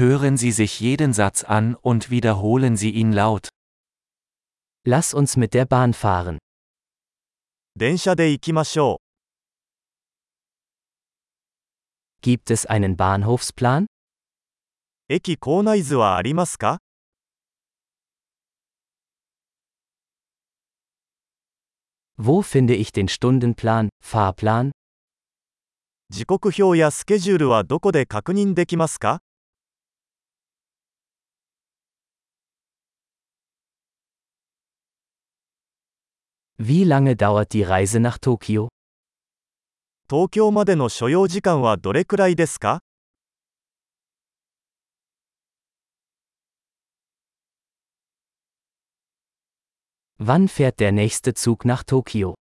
Hören Sie sich jeden Satz an und wiederholen Sie ihn laut. Lass uns mit der Bahn fahren. 電車で行きましょ Gibt es einen Bahnhofsplan? う。駅構内図はありますか Wo finde ich den Stundenplan, Fahrplan? 時刻表やスケジュールはどこで確認できますか Wie lange dauert die Reise nach Tokio? 東京までの所要時間はどれくらいですか Wann fährt der nächste Zug nach Tokio?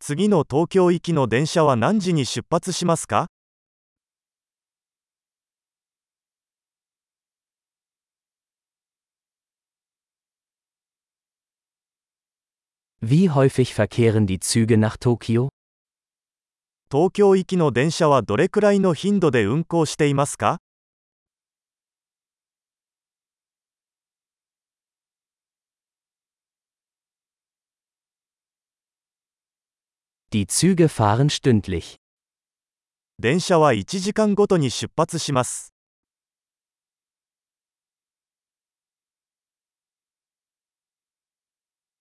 次の東京行きの電車は何時に出発しますか Wie häufig verkehren die Züge nach Tokio? 東京行きの電車はどれくらいの頻度で運行していますか Die Züge fahren stündlich. 電車は1時間ごとに出発します。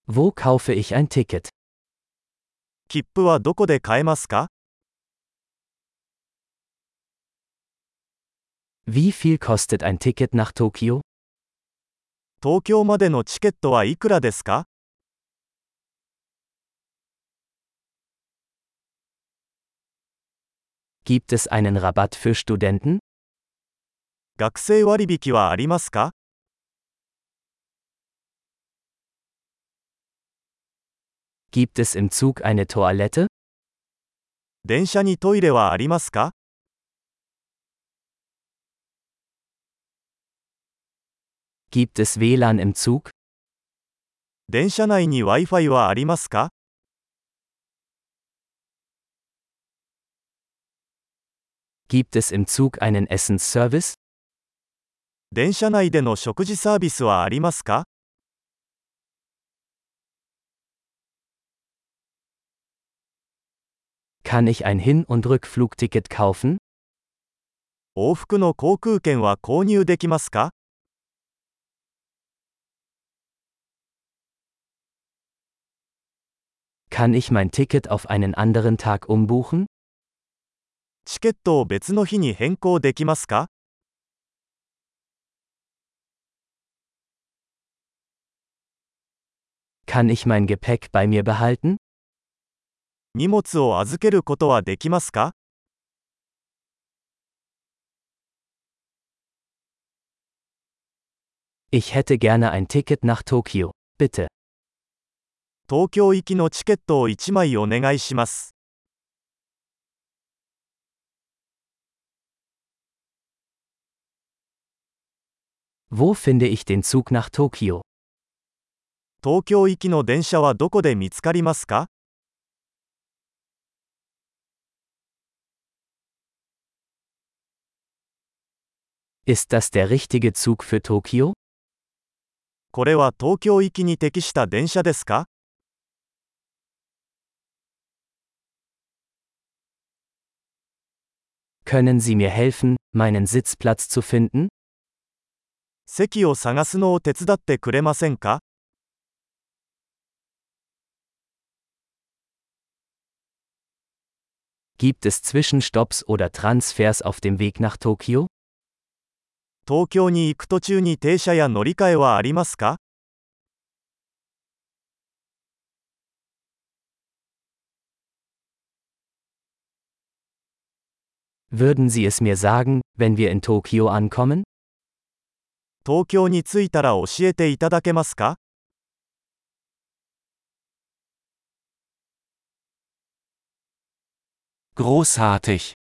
Wo kaufe ich ein Ticket? 切符はどこで買えますか Wie viel kostet ein Ticket nach Tokio? 東京までのチケットはいくらですか Gibt es einen Rabatt für Studenten? 学生割引はありますか Gibt es im Zug eine Toilette? 電車にトイレはありますか Gibt es WLAN im Zug? 電車内に Wi-Fi はありますか Gibt es im Zug einen Essensservice? 電車内での食事サービスはありますか Kann ich ein Hin- und Rückflugticket kaufen? 往復の航空券は購入できますか Kann ich mein Ticket auf einen anderen Tag umbuchen? チケットを別の日に変更できますか Kann ich mein Gepäck bei mir behalten? 荷物を預けることはできますか.東京行きのチケットを1枚お願いします。Wo finde ich den Zug nach Tokio? 東京行きの電車はどこで見つかりますか Ist das der richtige Zug für Tokio? これは東京行きに適した電車ですか Können Sie mir helfen, meinen Sitzplatz zu finden? 席を探すのを手伝ってくれませんか Gibt es Zwischenstopps oder Transfers auf dem Weg nach Tokio? 東京に行く途中に停車や乗り換えはありますか Würden Sie es mir sagen, wenn wir in Tokio ankommen? 東京に着いたら教えていただけますか Großartig!